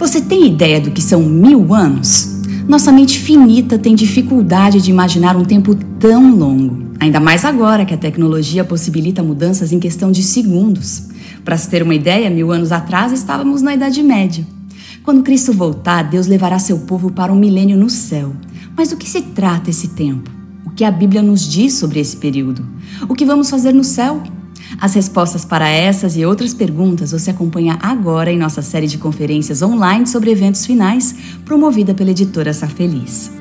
Você tem ideia do que são mil anos? Nossa mente finita tem dificuldade de imaginar um tempo tão longo. Ainda mais agora que a tecnologia possibilita mudanças em questão de segundos. Para se ter uma ideia, mil anos atrás estávamos na Idade Média. Quando Cristo voltar, Deus levará seu povo para um milênio no céu. Mas do que se trata esse tempo? O que a Bíblia nos diz sobre esse período? O que vamos fazer no céu? As respostas para essas e outras perguntas você acompanha agora em nossa série de conferências online sobre eventos finais, promovida pela editora Safeliz.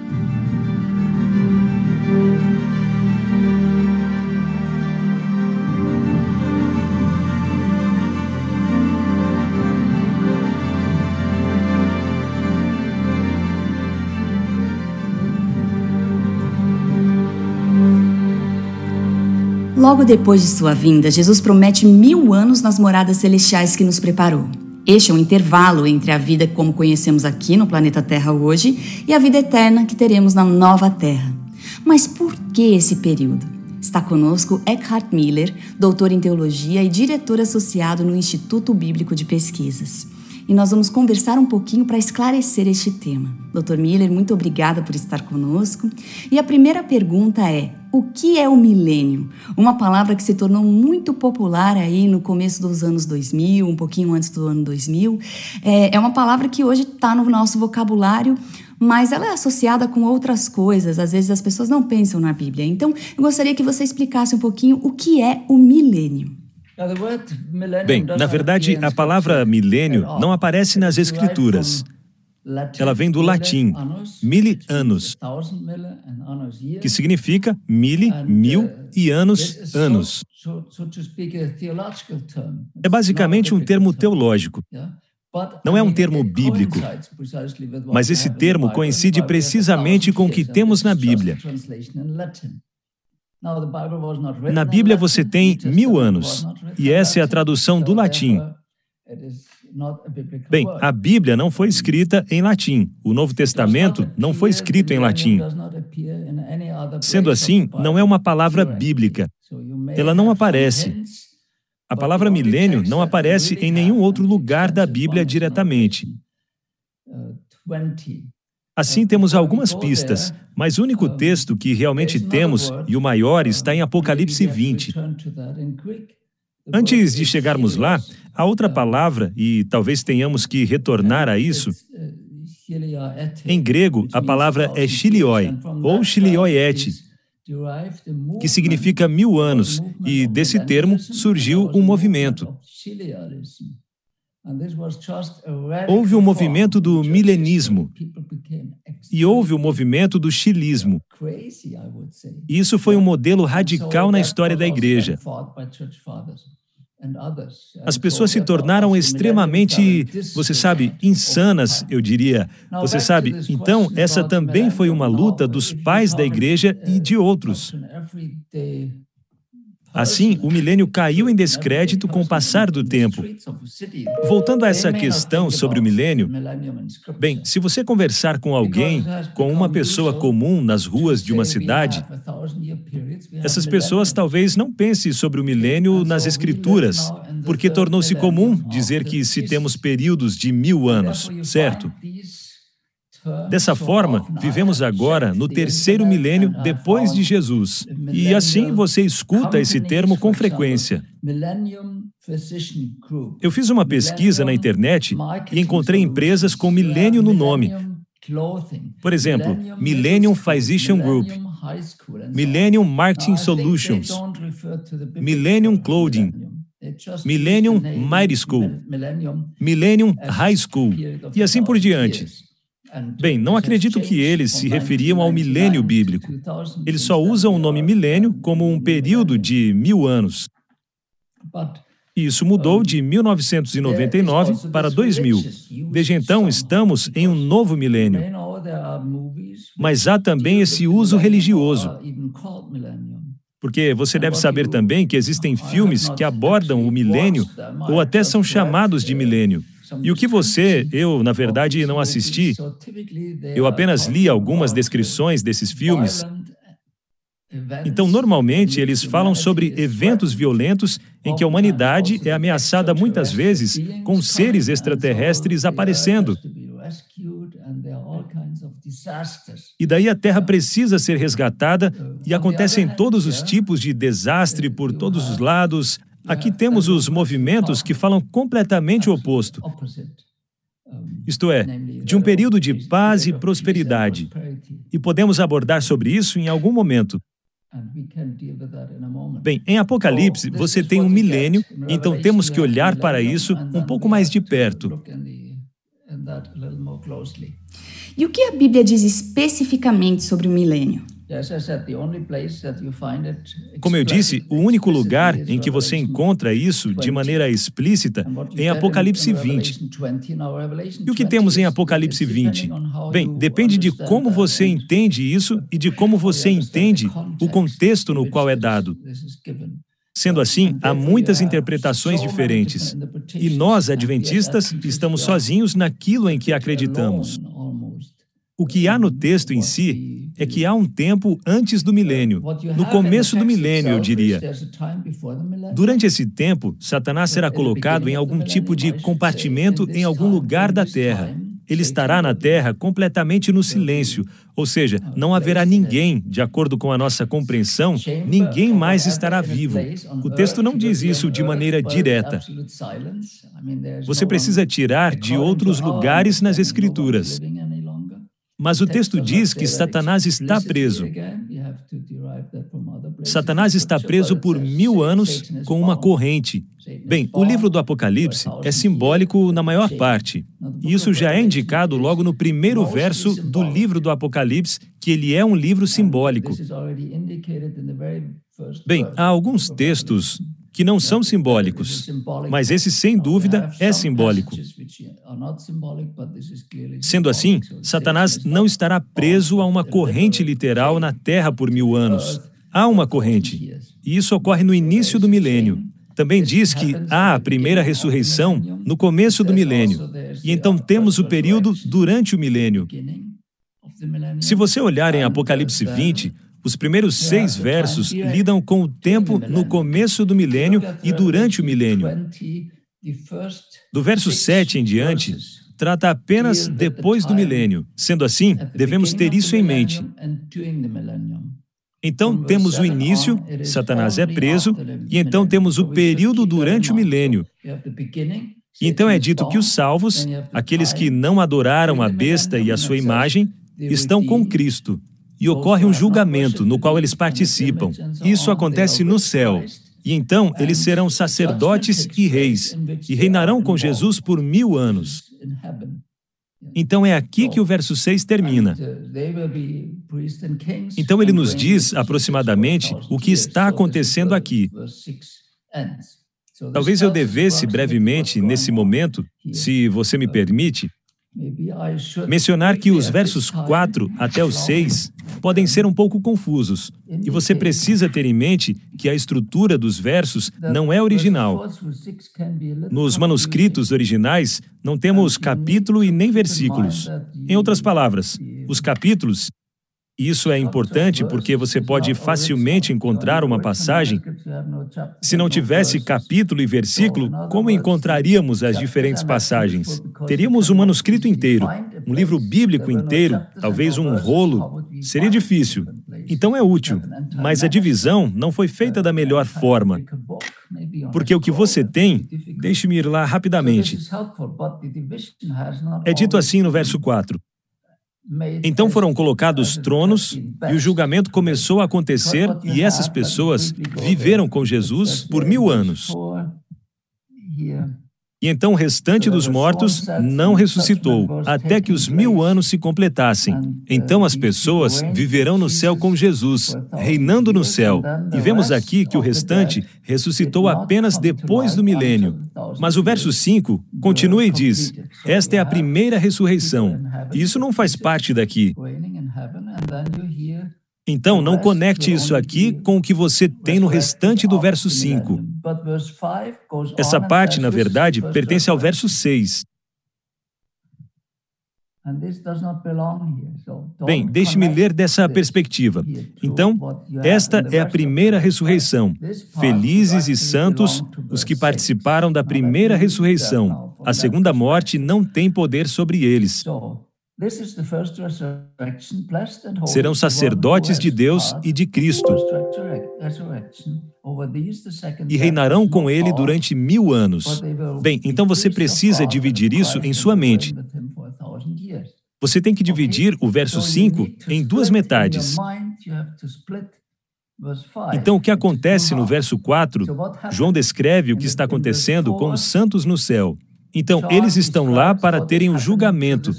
Logo depois de sua vinda, Jesus promete mil anos nas moradas celestiais que nos preparou. Este é um intervalo entre a vida como conhecemos aqui no planeta Terra hoje e a vida eterna que teremos na nova Terra. Mas por que esse período? Está conosco Eckhart Miller, doutor em teologia e diretor associado no Instituto Bíblico de Pesquisas. E nós vamos conversar um pouquinho para esclarecer este tema. Dr. Miller, muito obrigada por estar conosco. E a primeira pergunta é: o que é o milênio? Uma palavra que se tornou muito popular aí no começo dos anos 2000, um pouquinho antes do ano 2000. É, é uma palavra que hoje está no nosso vocabulário, mas ela é associada com outras coisas. Às vezes as pessoas não pensam na Bíblia. Então, eu gostaria que você explicasse um pouquinho o que é o milênio. Bem, na verdade, a palavra milênio não aparece nas Escrituras. Ela vem do latim, mille anos, que significa mille, mil e anos, anos. É basicamente um termo teológico. Não é um termo bíblico, mas esse termo coincide precisamente com o que temos na Bíblia. Na Bíblia você tem mil anos, e essa é a tradução do latim. Bem, a Bíblia não foi escrita em latim. O Novo Testamento não foi escrito em latim. Sendo assim, não é uma palavra bíblica. Ela não aparece. A palavra milênio não aparece em nenhum outro lugar da Bíblia diretamente. Assim, temos algumas pistas, mas o único texto que realmente temos, e o maior, está em Apocalipse 20. Antes de chegarmos lá, há outra palavra, e talvez tenhamos que retornar a isso. Em grego, a palavra é chilioi, ou chilioiete, que significa mil anos, e desse termo surgiu um movimento. Houve o movimento do milenismo e houve o movimento do chilismo. Isso foi um modelo radical na história da igreja. As pessoas se tornaram extremamente, você sabe, insanas, eu diria. Você sabe, então essa também foi uma luta dos pais da igreja e de outros. Assim, o milênio caiu em descrédito com o passar do tempo. Voltando a essa questão sobre o milênio, bem, se você conversar com alguém, com uma pessoa comum nas ruas de uma cidade, essas pessoas talvez não pensem sobre o milênio nas escrituras, porque tornou-se comum dizer que se temos períodos de mil anos, certo? Dessa forma, vivemos agora no terceiro milênio depois de Jesus. E assim você escuta esse termo com frequência. Eu fiz uma pesquisa na internet e encontrei empresas com milênio no nome. Por exemplo, Millennium Physician Group, Millennium Marketing Solutions, Millennium Clothing, Millennium Mighty School, Millennium High School e assim por diante. Bem, não acredito que eles se referiam ao milênio bíblico. Eles só usam o nome milênio como um período de mil anos. Isso mudou de 1999 para 2000. Desde então, estamos em um novo milênio. Mas há também esse uso religioso. Porque você deve saber também que existem filmes que abordam o milênio ou até são chamados de milênio. E o que você, eu, na verdade, não assisti, eu apenas li algumas descrições desses filmes. Então, normalmente, eles falam sobre eventos violentos em que a humanidade é ameaçada muitas vezes com seres extraterrestres aparecendo. E daí a Terra precisa ser resgatada e acontecem todos os tipos de desastre por todos os lados. Aqui temos os movimentos que falam completamente o oposto. Isto é, de um período de paz e prosperidade. E podemos abordar sobre isso em algum momento. Bem, em Apocalipse você tem um milênio, então temos que olhar para isso um pouco mais de perto. E o que a Bíblia diz especificamente sobre o milênio? Como eu disse, o único lugar em que você encontra isso de maneira explícita é em Apocalipse 20. E o que temos em Apocalipse 20? Bem, depende de como você entende isso e de como você entende o contexto no qual é dado. Sendo assim, há muitas interpretações diferentes. E nós, adventistas, estamos sozinhos naquilo em que acreditamos. O que há no texto em si é que há um tempo antes do milênio, no começo do milênio, eu diria. Durante esse tempo, Satanás será colocado em algum tipo de compartimento em algum lugar da terra. Ele estará na terra completamente no silêncio, ou seja, não haverá ninguém, de acordo com a nossa compreensão, ninguém mais estará vivo. O texto não diz isso de maneira direta. Você precisa tirar de outros lugares nas Escrituras. Mas o texto diz que Satanás está preso. Satanás está preso por mil anos com uma corrente. Bem, o livro do Apocalipse é simbólico na maior parte. E isso já é indicado logo no primeiro verso do livro do Apocalipse, que ele é um livro simbólico. Bem, há alguns textos que não são simbólicos, mas esse, sem dúvida, é simbólico. Sendo assim, Satanás não estará preso a uma corrente literal na Terra por mil anos. Há uma corrente, e isso ocorre no início do milênio. Também diz que há a primeira ressurreição no começo do milênio, e então temos o período durante o milênio. Se você olhar em Apocalipse 20, os primeiros seis versos lidam com o tempo no começo do milênio e durante o milênio. Do verso 7 em diante, trata apenas depois do milênio. Sendo assim, devemos ter isso em mente. Então temos o início, Satanás é preso, e então temos o período durante o milênio. E então é dito que os salvos, aqueles que não adoraram a besta e a sua imagem, estão com Cristo e ocorre um julgamento no qual eles participam. Isso acontece no céu. E então eles serão sacerdotes e reis, e reinarão com Jesus por mil anos. Então é aqui que o verso 6 termina. Então ele nos diz aproximadamente o que está acontecendo aqui. Talvez eu devesse brevemente, nesse momento, se você me permite, mencionar que os versos 4 até o 6 podem ser um pouco confusos, e você precisa ter em mente que a estrutura dos versos não é original. Nos manuscritos originais, não temos capítulo e nem versículos. Em outras palavras, os capítulos isso é importante porque você pode facilmente encontrar uma passagem. Se não tivesse capítulo e versículo, como encontraríamos as diferentes passagens? Teríamos um manuscrito inteiro, um livro bíblico inteiro, talvez um rolo. Seria difícil. Então é útil, mas a divisão não foi feita da melhor forma. Porque o que você tem, deixe-me ir lá rapidamente. É dito assim no verso 4: então foram colocados tronos e o julgamento começou a acontecer e essas pessoas viveram com Jesus por mil anos. E então o restante dos mortos não ressuscitou, até que os mil anos se completassem. Então as pessoas viverão no céu com Jesus, reinando no céu. E vemos aqui que o restante ressuscitou apenas depois do milênio. Mas o verso 5 continua e diz: Esta é a primeira ressurreição. E isso não faz parte daqui. Então, não conecte isso aqui com o que você tem no restante do verso 5. Essa parte, na verdade, pertence ao verso 6. Bem, deixe-me ler dessa perspectiva. Então, esta é a primeira ressurreição. Felizes e santos os que participaram da primeira ressurreição. A segunda morte não tem poder sobre eles. Serão sacerdotes de Deus e de Cristo e reinarão com ele durante mil anos. Bem, então você precisa dividir isso em sua mente. Você tem que dividir o verso 5 em duas metades. Então, o que acontece no verso 4? João descreve o que está acontecendo com os santos no céu. Então, eles estão lá para terem o um julgamento.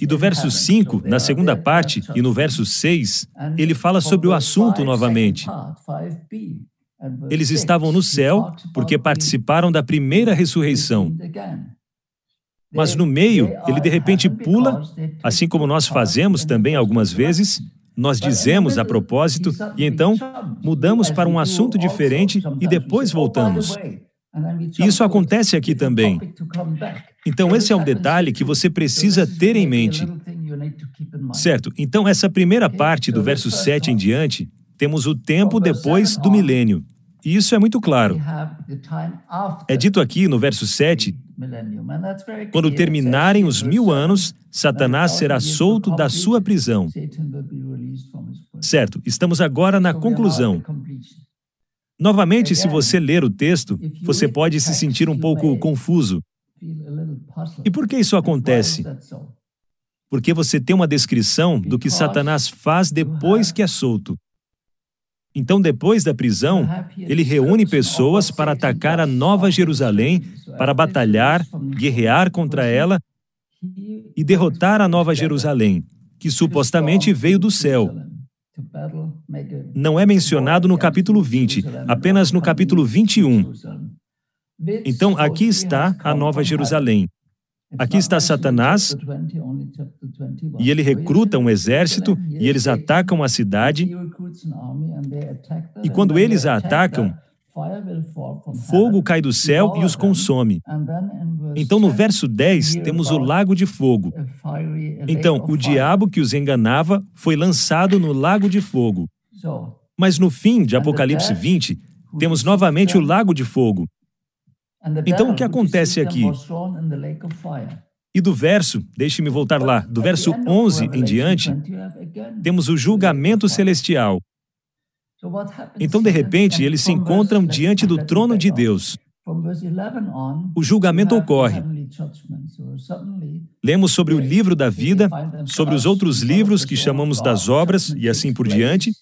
E do verso 5, na segunda parte, e no verso 6, ele fala sobre o assunto novamente. Eles estavam no céu porque participaram da primeira ressurreição. Mas no meio, ele de repente pula, assim como nós fazemos também algumas vezes, nós dizemos a propósito e então mudamos para um assunto diferente e depois voltamos. Isso acontece aqui também. Então, esse é um detalhe que você precisa ter em mente. Certo, então, essa primeira parte do verso 7 em diante, temos o tempo depois do milênio. E isso é muito claro. É dito aqui no verso 7: quando terminarem os mil anos, Satanás será solto da sua prisão. Certo, estamos agora na conclusão. Novamente, se você ler o texto, você pode se sentir um pouco confuso. E por que isso acontece? Porque você tem uma descrição do que Satanás faz depois que é solto. Então, depois da prisão, ele reúne pessoas para atacar a Nova Jerusalém, para batalhar, guerrear contra ela e derrotar a Nova Jerusalém, que supostamente veio do céu. Não é mencionado no capítulo 20, apenas no capítulo 21. Então, aqui está a Nova Jerusalém. Aqui está Satanás, e ele recruta um exército, e eles atacam a cidade. E quando eles a atacam, fogo cai do céu e os consome. Então, no verso 10, temos o lago de fogo. Então, o diabo que os enganava foi lançado no lago de fogo. Mas no fim de Apocalipse 20, temos novamente o lago de fogo. Então, o que acontece aqui? E do verso, deixe-me voltar lá, do verso 11 em diante, temos o julgamento celestial. Então, de repente, eles se encontram diante do trono de Deus. O julgamento ocorre. Lemos sobre o livro da vida, sobre os outros livros que chamamos das obras e assim por diante,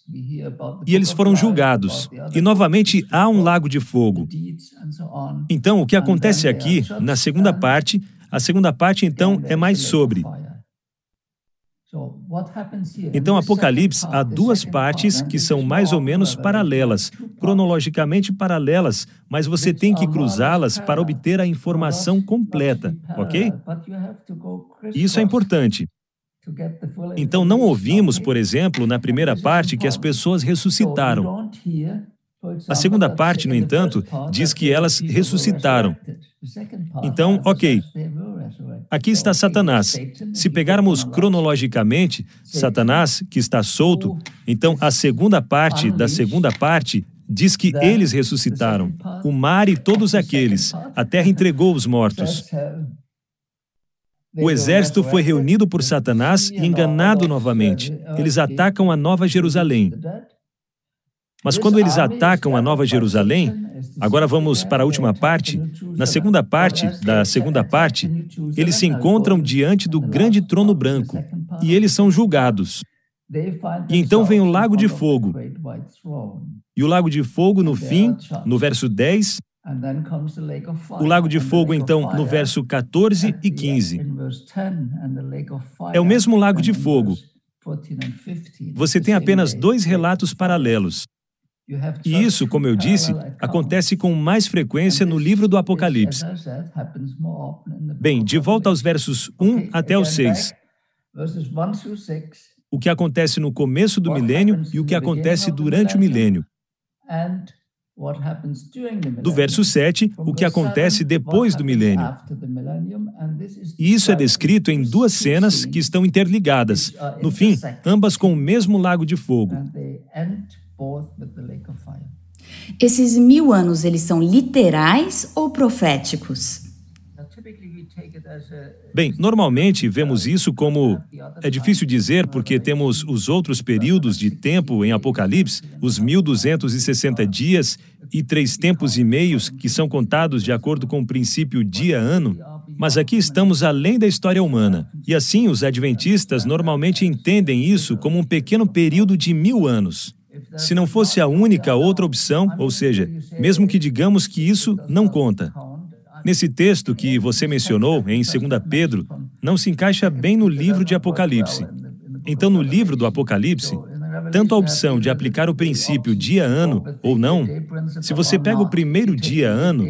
e eles foram julgados. E novamente há um lago de fogo. Então, o que acontece aqui, na segunda parte, a segunda parte então é mais sobre então, Apocalipse há duas partes que são mais ou menos paralelas, cronologicamente paralelas, mas você tem que cruzá-las para obter a informação completa, ok? Isso é importante. Então, não ouvimos, por exemplo, na primeira parte que as pessoas ressuscitaram. A segunda parte, no entanto, diz que elas ressuscitaram. Então, ok. Aqui está Satanás. Se pegarmos cronologicamente, Satanás, que está solto, então a segunda parte da segunda parte diz que eles ressuscitaram. O mar e todos aqueles. A terra entregou os mortos. O exército foi reunido por Satanás e enganado novamente. Eles atacam a Nova Jerusalém. Mas quando eles atacam a Nova Jerusalém, agora vamos para a última parte, na segunda parte da segunda parte, eles se encontram diante do grande trono branco e eles são julgados. E então vem o lago de fogo. E o lago de fogo, no fim, no verso 10, o lago de fogo, então, no verso 14 e 15. É o mesmo lago de fogo. Você tem apenas dois relatos paralelos. E isso, como eu disse, acontece com mais frequência no livro do Apocalipse. Bem, de volta aos versos 1 até o 6. O que acontece no começo do milênio e o que acontece durante o milênio. Do verso 7, o que acontece depois do milênio. E isso é descrito em duas cenas que estão interligadas. No fim, ambas com o mesmo lago de fogo. Esses mil anos, eles são literais ou proféticos? Bem, normalmente vemos isso como. É difícil dizer porque temos os outros períodos de tempo em Apocalipse, os 1260 dias e três tempos e meios, que são contados de acordo com o princípio dia-ano. Mas aqui estamos além da história humana. E assim, os adventistas normalmente entendem isso como um pequeno período de mil anos. Se não fosse a única outra opção, ou seja, mesmo que digamos que isso não conta, Nesse texto que você mencionou, em 2 Pedro, não se encaixa bem no livro de Apocalipse. Então, no livro do Apocalipse, tanto a opção de aplicar o princípio dia-ano ou não, se você pega o primeiro dia-ano,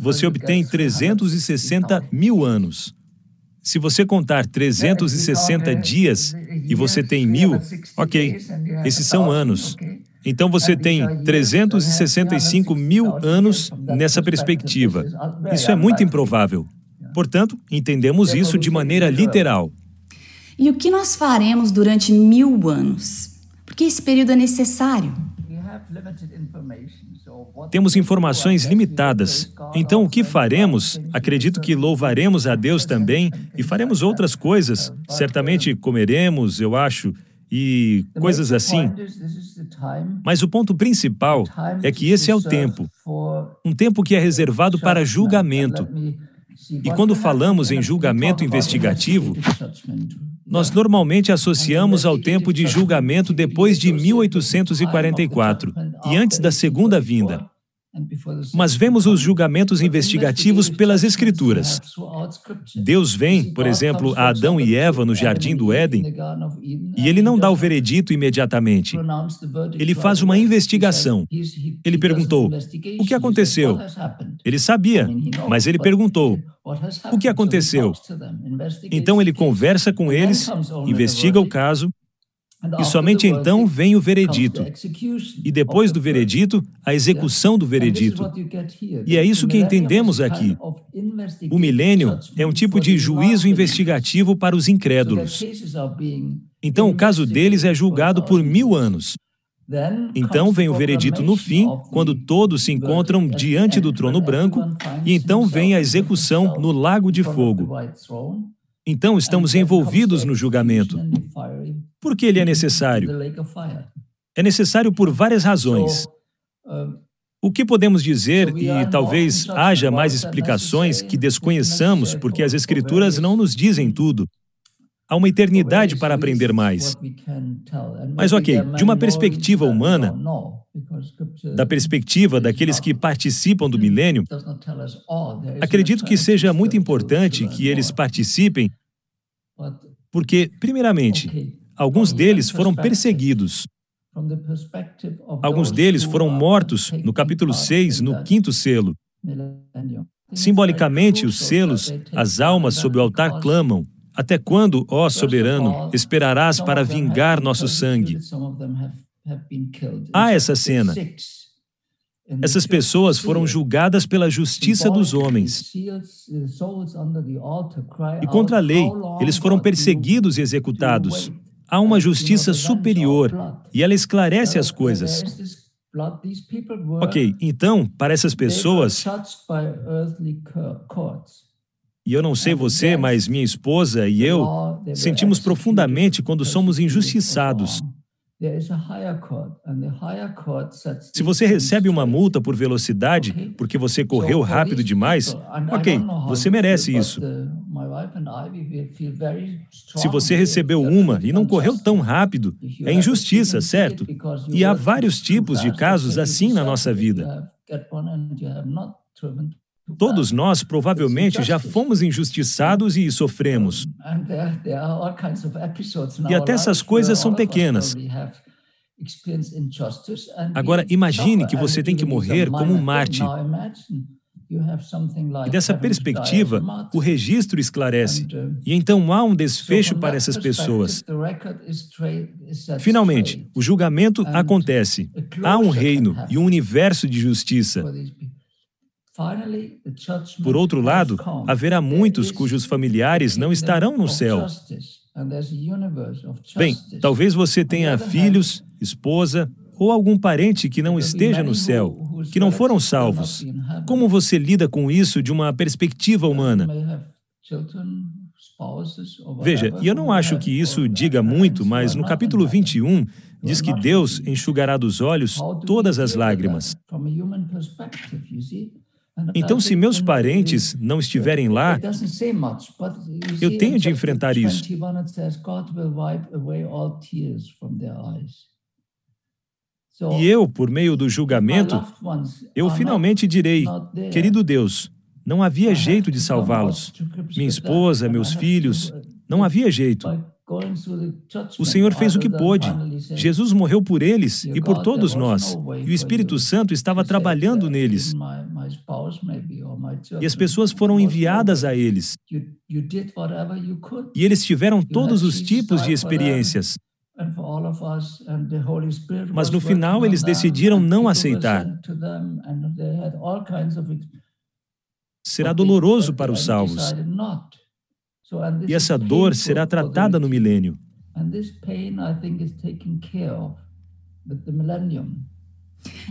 você obtém 360 mil anos. Se você contar 360 dias e você tem mil, ok, esses são anos. Então você tem 365 mil anos nessa perspectiva. Isso é muito improvável. Portanto, entendemos isso de maneira literal. E o que nós faremos durante mil anos? Porque esse período é necessário. Temos informações limitadas. Então, o que faremos? Acredito que louvaremos a Deus também e faremos outras coisas. Certamente comeremos, eu acho, e coisas assim. Mas o ponto principal é que esse é o tempo um tempo que é reservado para julgamento. E quando falamos em julgamento investigativo, nós normalmente associamos ao tempo de julgamento depois de 1844 e antes da segunda vinda. Mas vemos os julgamentos investigativos pelas Escrituras. Deus vem, por exemplo, a Adão e Eva no jardim do Éden, e ele não dá o veredito imediatamente. Ele faz uma investigação. Ele perguntou: O que aconteceu? Ele sabia, mas ele perguntou: O que aconteceu? Então ele conversa com eles, investiga o caso e somente então vem o veredito. E depois do veredito, a execução do veredito. E é isso que entendemos aqui. O milênio é um tipo de juízo investigativo para os incrédulos. Então, o caso deles é julgado por mil anos. Então vem o veredito no fim, quando todos se encontram diante do trono branco, e então vem a execução no lago de fogo. Então estamos envolvidos no julgamento. Por que ele é necessário? É necessário por várias razões. O que podemos dizer, e talvez haja mais explicações que desconheçamos, porque as Escrituras não nos dizem tudo. Há uma eternidade para aprender mais. Mas, ok, de uma perspectiva humana, da perspectiva daqueles que participam do milênio, acredito que seja muito importante que eles participem, porque, primeiramente, alguns deles foram perseguidos. Alguns deles foram mortos no capítulo 6, no quinto selo. Simbolicamente, os selos, as almas sob o altar clamam: até quando, ó soberano, esperarás para vingar nosso sangue? Há essa cena. Essas pessoas foram julgadas pela justiça dos homens. E contra a lei, eles foram perseguidos e executados. Há uma justiça superior e ela esclarece as coisas. Ok, então, para essas pessoas, e eu não sei você, mas minha esposa e eu sentimos profundamente quando somos injustiçados. Se você recebe uma multa por velocidade porque você correu rápido demais, ok, você merece isso. Se você recebeu uma e não correu tão rápido, é injustiça, certo? E há vários tipos de casos assim na nossa vida. Todos nós provavelmente já fomos injustiçados e sofremos. E até essas coisas são pequenas. Agora, imagine que você tem que morrer como um mártir. E dessa perspectiva, o registro esclarece. uh, E então há um desfecho para essas pessoas. Finalmente, o julgamento acontece. Há um reino e um universo de justiça. Por outro lado, haverá muitos cujos familiares não estarão no céu. Bem, talvez você tenha filhos, esposa ou algum parente que não esteja no céu, que não foram salvos. Como você lida com isso de uma perspectiva humana? Veja, e eu não acho que isso diga muito, mas no capítulo 21 diz que Deus enxugará dos olhos todas as lágrimas. Então, se meus parentes não estiverem lá, eu tenho de enfrentar isso. E eu, por meio do julgamento, eu finalmente direi: querido Deus, não havia jeito de salvá-los. Minha esposa, meus filhos, não havia jeito. O Senhor fez o que pôde. Jesus morreu por eles e por todos nós. E o Espírito Santo estava trabalhando neles. E as pessoas foram enviadas a eles. E eles tiveram todos os tipos de experiências. Mas no final eles decidiram não aceitar. Será doloroso para os salvos. E essa dor será tratada no milênio.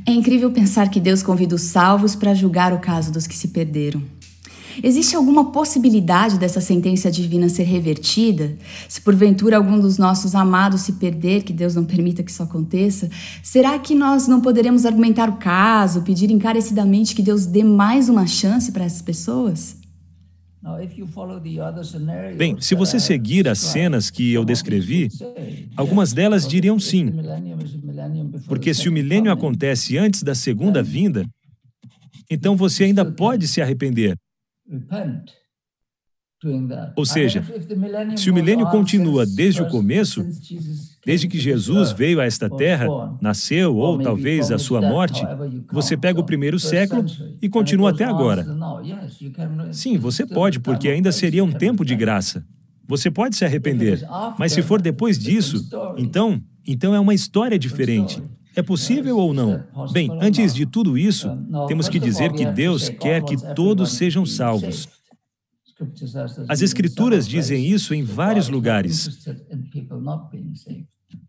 É incrível pensar que Deus convida os salvos para julgar o caso dos que se perderam. Existe alguma possibilidade dessa sentença divina ser revertida? Se porventura algum dos nossos amados se perder, que Deus não permita que isso aconteça, será que nós não poderemos argumentar o caso, pedir encarecidamente que Deus dê mais uma chance para essas pessoas? Bem, se você seguir as cenas que eu descrevi, algumas delas diriam sim. Porque se o milênio acontece antes da segunda vinda, então você ainda pode se arrepender. Ou seja, se o milênio continua desde o começo, desde que Jesus veio a esta terra, nasceu ou talvez a sua morte, você pega o primeiro século e continua até agora. Sim, você pode, porque ainda seria um tempo de graça. Você pode se arrepender, mas se for depois disso, então, então é uma história diferente. É possível ou não? Bem, antes de tudo isso, temos que dizer que Deus quer que todos sejam salvos. As Escrituras dizem isso em vários lugares.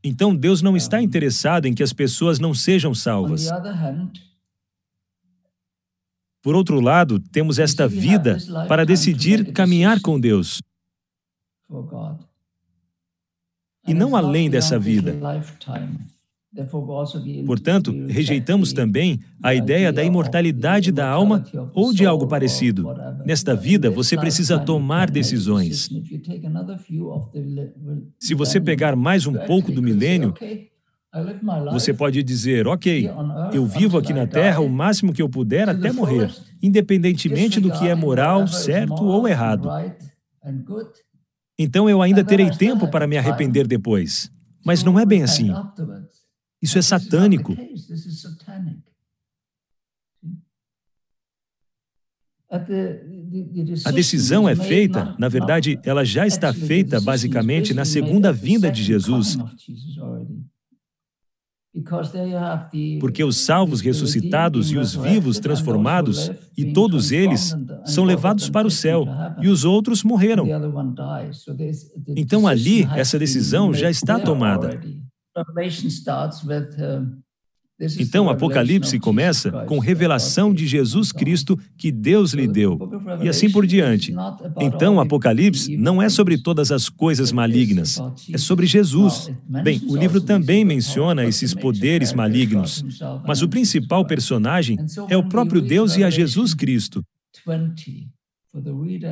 Então, Deus não está interessado em que as pessoas não sejam salvas. Por outro lado, temos esta vida para decidir caminhar com Deus. E não além dessa vida. Portanto, rejeitamos também a ideia da imortalidade da alma ou de algo parecido. Nesta vida, você precisa tomar decisões. Se você pegar mais um pouco do milênio, você pode dizer: Ok, eu vivo aqui na Terra o máximo que eu puder até morrer, independentemente do que é moral, certo ou errado. Então eu ainda terei tempo para me arrepender depois. Mas não é bem assim. Isso é satânico. A decisão é feita, na verdade, ela já está feita basicamente na segunda vinda de Jesus. Porque os salvos ressuscitados e os vivos transformados, e todos eles, são levados para o céu, e os outros morreram. Então ali, essa decisão já está tomada. Então, Apocalipse começa com revelação de Jesus Cristo que Deus lhe deu, e assim por diante. Então, Apocalipse não é sobre todas as coisas malignas, é sobre Jesus. Bem, o livro também menciona esses poderes malignos, mas o principal personagem é o próprio Deus e a Jesus Cristo.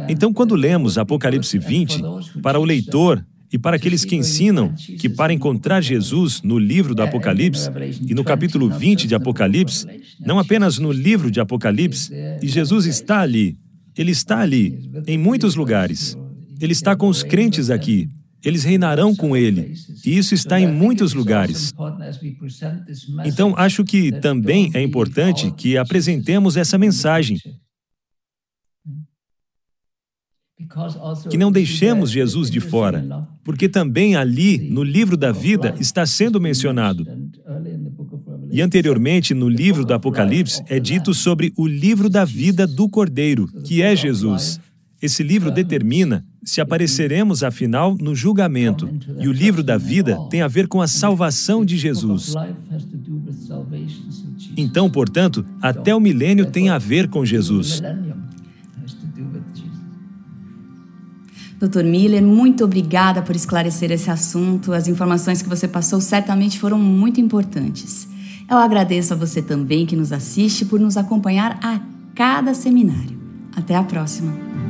Então, quando lemos Apocalipse 20, para o leitor, e para aqueles que ensinam que para encontrar Jesus no livro do Apocalipse e no capítulo 20 de Apocalipse, não apenas no livro de Apocalipse, e Jesus está ali, ele está ali, em muitos lugares. Ele está com os crentes aqui. Eles reinarão com ele. E isso está em muitos lugares. Então, acho que também é importante que apresentemos essa mensagem que não deixemos Jesus de fora, porque também ali, no livro da vida, está sendo mencionado. E anteriormente, no livro do Apocalipse, é dito sobre o livro da vida do Cordeiro, que é Jesus. Esse livro determina se apareceremos, afinal, no julgamento. E o livro da vida tem a ver com a salvação de Jesus. Então, portanto, até o milênio tem a ver com Jesus. Dr. Miller, muito obrigada por esclarecer esse assunto. As informações que você passou certamente foram muito importantes. Eu agradeço a você também que nos assiste por nos acompanhar a cada seminário. Até a próxima!